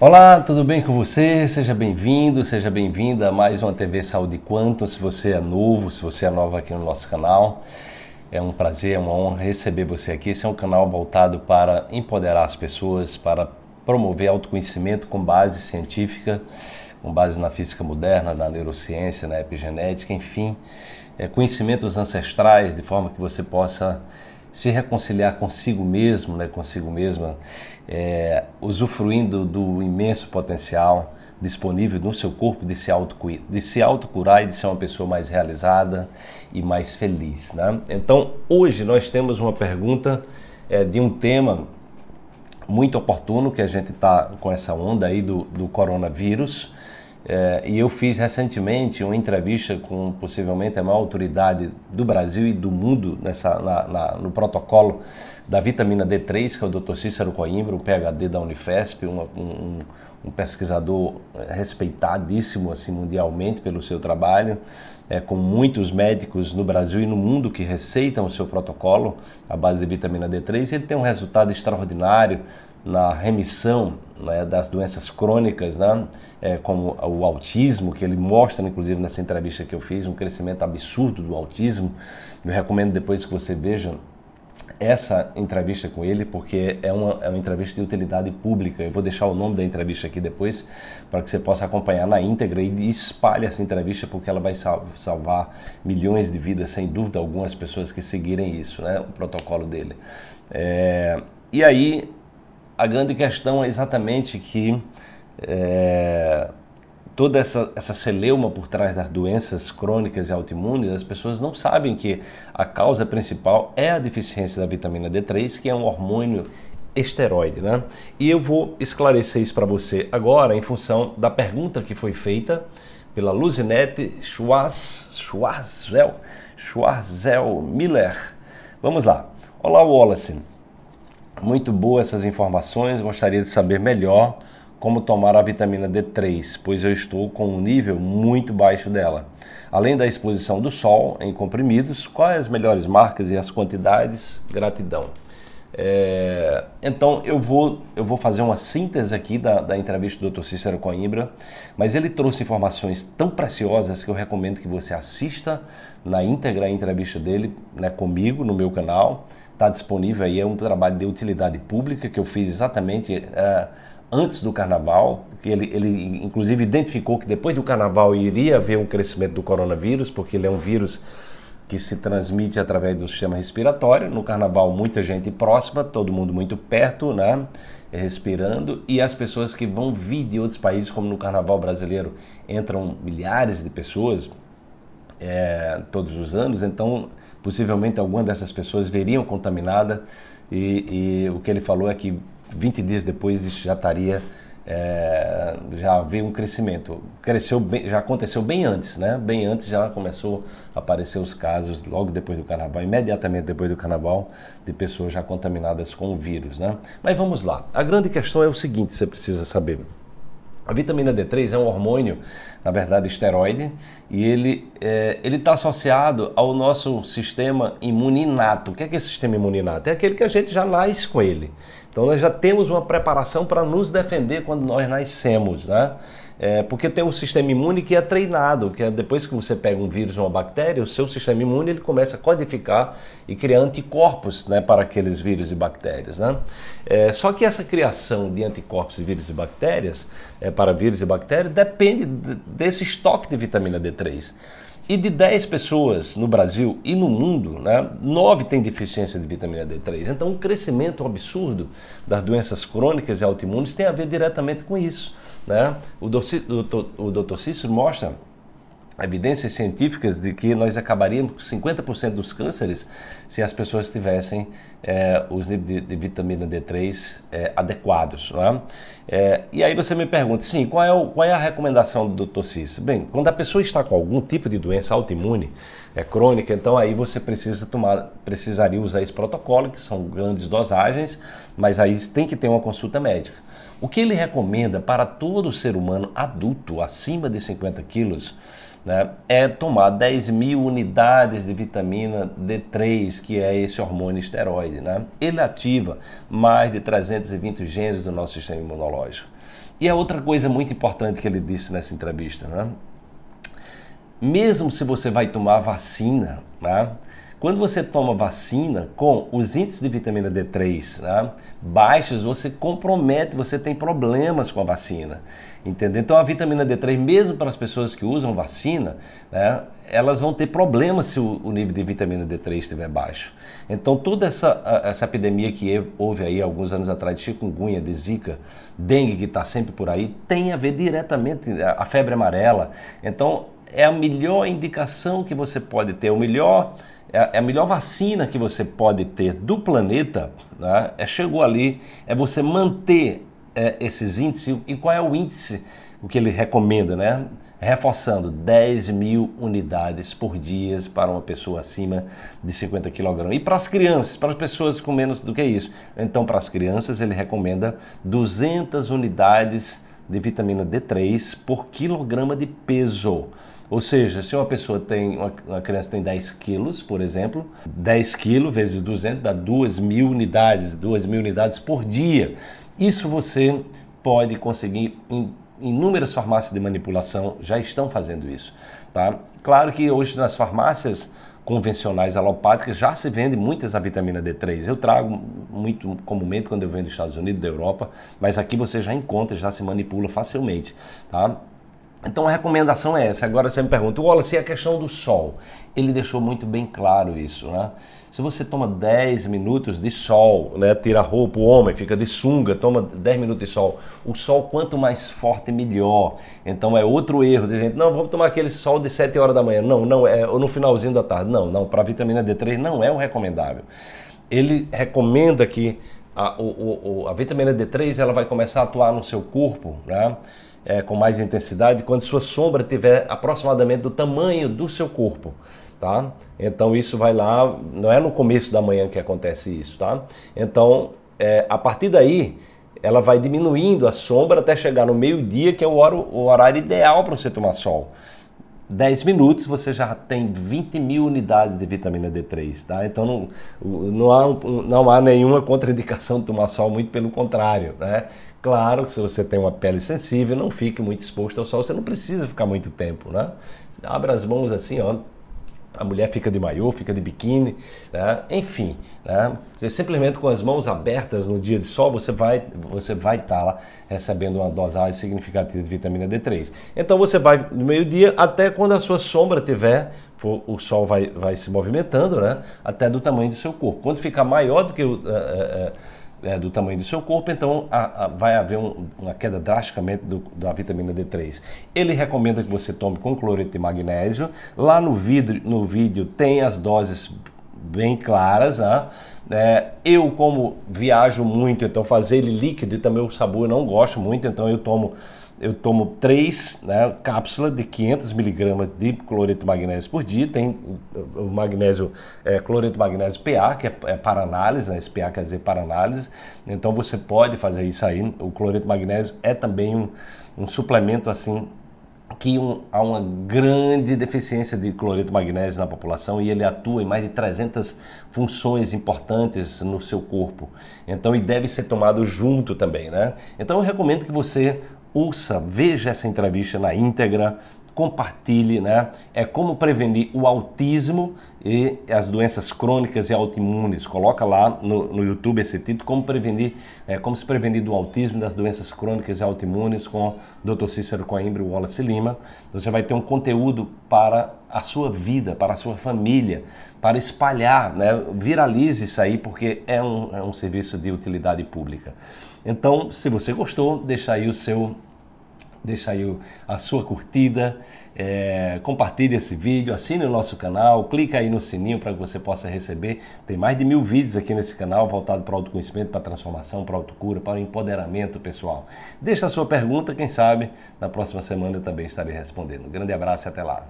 Olá, tudo bem com você? Seja bem-vindo, seja bem-vinda a mais uma TV Saúde Quanto. Se você é novo, se você é nova aqui no nosso canal, é um prazer, é uma honra receber você aqui. Esse é um canal voltado para empoderar as pessoas, para promover autoconhecimento com base científica, com base na física moderna, na neurociência, na epigenética, enfim, é, conhecimentos ancestrais, de forma que você possa se reconciliar consigo mesmo, né, consigo mesma, é, usufruindo do imenso potencial disponível no seu corpo de se, de se autocurar e de ser uma pessoa mais realizada e mais feliz. Né? Então, hoje nós temos uma pergunta é, de um tema muito oportuno que a gente está com essa onda aí do, do coronavírus. É, e eu fiz recentemente uma entrevista com possivelmente a maior autoridade do Brasil e do mundo nessa, na, na, no protocolo da vitamina D3, que é o Dr. Cícero Coimbra, um PhD da Unifesp, um, um, um pesquisador respeitadíssimo assim, mundialmente pelo seu trabalho, é, com muitos médicos no Brasil e no mundo que receitam o seu protocolo à base de vitamina D3. Ele tem um resultado extraordinário na remissão né, das doenças crônicas, né, é, como o autismo, que ele mostra, inclusive, nessa entrevista que eu fiz, um crescimento absurdo do autismo. Eu recomendo depois que você veja essa entrevista com ele, porque é uma, é uma entrevista de utilidade pública. Eu vou deixar o nome da entrevista aqui depois para que você possa acompanhar na íntegra e espalhe essa entrevista, porque ela vai salvar milhões de vidas, sem dúvida algumas pessoas que seguirem isso, né, o protocolo dele. É, e aí, a grande questão é exatamente que é, toda essa, essa celeuma por trás das doenças crônicas e autoimunes, as pessoas não sabem que a causa principal é a deficiência da vitamina D3, que é um hormônio esteroide, né? E eu vou esclarecer isso para você agora em função da pergunta que foi feita pela Luzinete Schwarz, Schwarzel, Schwarzel Miller. Vamos lá. Olá, Wallace. Muito boas essas informações. Gostaria de saber melhor como tomar a vitamina D3, pois eu estou com um nível muito baixo dela. Além da exposição do sol em comprimidos, quais as melhores marcas e as quantidades? Gratidão. É, então eu vou, eu vou fazer uma síntese aqui da, da entrevista do Dr. Cícero Coimbra, mas ele trouxe informações tão preciosas que eu recomendo que você assista na íntegra a entrevista dele né, comigo no meu canal. Está disponível aí, é um trabalho de utilidade pública que eu fiz exatamente é, antes do carnaval, que ele, ele inclusive identificou que depois do carnaval iria haver um crescimento do coronavírus, porque ele é um vírus que se transmite através do sistema respiratório. No carnaval, muita gente próxima, todo mundo muito perto, né? Respirando, e as pessoas que vão vir de outros países, como no carnaval brasileiro, entram milhares de pessoas é, todos os anos, então possivelmente alguma dessas pessoas veriam contaminada, e, e o que ele falou é que 20 dias depois isso já estaria é, já veio um crescimento. Cresceu bem, já aconteceu bem antes, né? Bem antes já começou a aparecer os casos logo depois do carnaval, imediatamente depois do carnaval, de pessoas já contaminadas com o vírus, né? Mas vamos lá. A grande questão é o seguinte, você precisa saber. A vitamina D3 é um hormônio, na verdade, esteroide, e ele é, está associado ao nosso sistema imune inato. O que é, que é esse sistema imune inato? É aquele que a gente já nasce com ele. Então nós já temos uma preparação para nos defender quando nós nascemos, né? É, porque tem um sistema imune que é treinado, que é depois que você pega um vírus ou uma bactéria, o seu sistema imune ele começa a codificar e criar anticorpos né, para aqueles vírus e bactérias. Né? É, só que essa criação de anticorpos e vírus e bactérias, é, para vírus e bactérias, depende desse estoque de vitamina D3. E de 10 pessoas no Brasil e no mundo, né, 9 têm deficiência de vitamina D3. Então, o crescimento absurdo das doenças crônicas e autoimunes tem a ver diretamente com isso. Né? O, Dr. Cícero mostra evidências científicas de que nós acabaríamos com 50% dos cânceres se as pessoas tivessem é, os níveis de, de, vitamina D3 é, adequados. É? é? e aí você me pergunta, sim, qual é, o, qual é a recomendação do Dr. Cícero? Bem, quando a pessoa está com algum tipo de doença autoimune, é crônica, então aí você precisa tomar, precisaria usar esse protocolo, que são grandes dosagens, mas aí tem que ter uma consulta médica. O que ele recomenda para todo ser humano adulto acima de 50 quilos né, é tomar 10 mil unidades de vitamina D3, que é esse hormônio esteroide. Né? Ele ativa mais de 320 genes do nosso sistema imunológico. E a outra coisa muito importante que ele disse nessa entrevista, né? Mesmo se você vai tomar vacina, né? Quando você toma vacina com os índices de vitamina D3 né, baixos, você compromete, você tem problemas com a vacina. Entendeu? Então a vitamina D3, mesmo para as pessoas que usam vacina, né, elas vão ter problemas se o, nível de vitamina D3 estiver baixo. Então toda essa, essa epidemia que houve aí alguns anos atrás de chikungunya, de zika, dengue que está sempre por aí, tem a ver diretamente a febre amarela. Então é a melhor indicação que você pode ter, o melhor é, é a melhor vacina que você pode ter do planeta, né? é, chegou ali, é você manter é, esses índices. E qual é o índice o que ele recomenda, né? Reforçando 10 mil unidades por dia para uma pessoa acima de 50 kg. E para as crianças, para as pessoas com menos do que isso. Então, para as crianças, ele recomenda 200 unidades de vitamina D3 por quilograma de peso. Ou seja, se uma pessoa tem, uma, uma criança tem 10 quilos, por exemplo, 10 quilos vezes 200 dá 2 mil unidades, 2 mil unidades por dia. Isso você pode conseguir em inúmeras farmácias de manipulação já estão fazendo isso, tá? Claro que hoje nas farmácias convencionais alopáticas já se vende muitas a vitamina D3. Eu trago muito comumente quando eu venho dos Estados Unidos, da Europa, mas aqui você já encontra, já se manipula facilmente, tá? Então a recomendação é essa. Agora você me pergunta, Wallace, e a questão do sol? Ele deixou muito bem claro isso, né? Se você toma 10 minutos de sol, né, tira a roupa, o homem fica de sunga, toma 10 minutos de sol. O sol, quanto mais forte, melhor. Então é outro erro de gente, não, vamos tomar aquele sol de 7 horas da manhã. Não, não, é ou no finalzinho da tarde. Não, não, para vitamina D3 não é o recomendável. Ele recomenda que a, o, o, a vitamina D3 ela vai começar a atuar no seu corpo, né? É, com mais intensidade quando sua sombra tiver aproximadamente do tamanho do seu corpo. Tá? Então isso vai lá, não é no começo da manhã que acontece isso, tá? Então, é, a partir daí, ela vai diminuindo a sombra até chegar no meio-dia, que é o horário, o horário ideal para você tomar sol. 10 minutos você já tem 20 mil unidades de vitamina D3, tá? Então não, não, há, não há nenhuma contraindicação de tomar sol, muito pelo contrário, né? Claro que se você tem uma pele sensível, não fique muito exposto ao sol, você não precisa ficar muito tempo, né? Abra as mãos assim, ó, a mulher fica de maiô, fica de biquíni, né? enfim, né? Você simplesmente com as mãos abertas no dia de sol, você vai você vai estar tá lá recebendo uma dosagem significativa de vitamina D3. Então você vai no meio-dia até quando a sua sombra tiver, o sol vai, vai se movimentando, né? Até do tamanho do seu corpo. Quando ficar maior do que o uh, uh, é, do tamanho do seu corpo, então a, a, vai haver um, uma queda drasticamente do, da vitamina D3. Ele recomenda que você tome com cloreto de magnésio. Lá no vídeo, no vídeo tem as doses bem claras. Né? É, eu, como viajo muito, então fazer ele líquido e também o sabor eu não gosto muito, então eu tomo eu tomo três né, cápsulas de 500 miligramas de cloreto de magnésio por dia. Tem o magnésio, é, cloreto de magnésio PA, que é, é para análise, né, esse PA quer dizer para análise. Então você pode fazer isso aí. O cloreto de magnésio é também um, um suplemento assim que um, há uma grande deficiência de cloreto magnésio na população e ele atua em mais de 300 funções importantes no seu corpo. Então, e deve ser tomado junto também, né? Então, eu recomendo que você ouça, veja essa entrevista na íntegra, compartilhe, né? É como prevenir o autismo e as doenças crônicas e autoimunes. Coloca lá no, no YouTube esse título, como prevenir, é, como se prevenir do autismo e das doenças crônicas e autoimunes com o Dr. Cícero Coimbra e Wallace Lima. Você vai ter um conteúdo para a sua vida, para a sua família, para espalhar, né? Viralize isso aí porque é um, é um serviço de utilidade pública. Então, se você gostou, deixa aí o seu deixa aí a sua curtida, é, compartilhe esse vídeo, assine o nosso canal, clica aí no sininho para que você possa receber. Tem mais de mil vídeos aqui nesse canal voltado para autoconhecimento, para transformação, para autocura, para o empoderamento pessoal. Deixa a sua pergunta, quem sabe na próxima semana eu também estarei respondendo. Um grande abraço e até lá.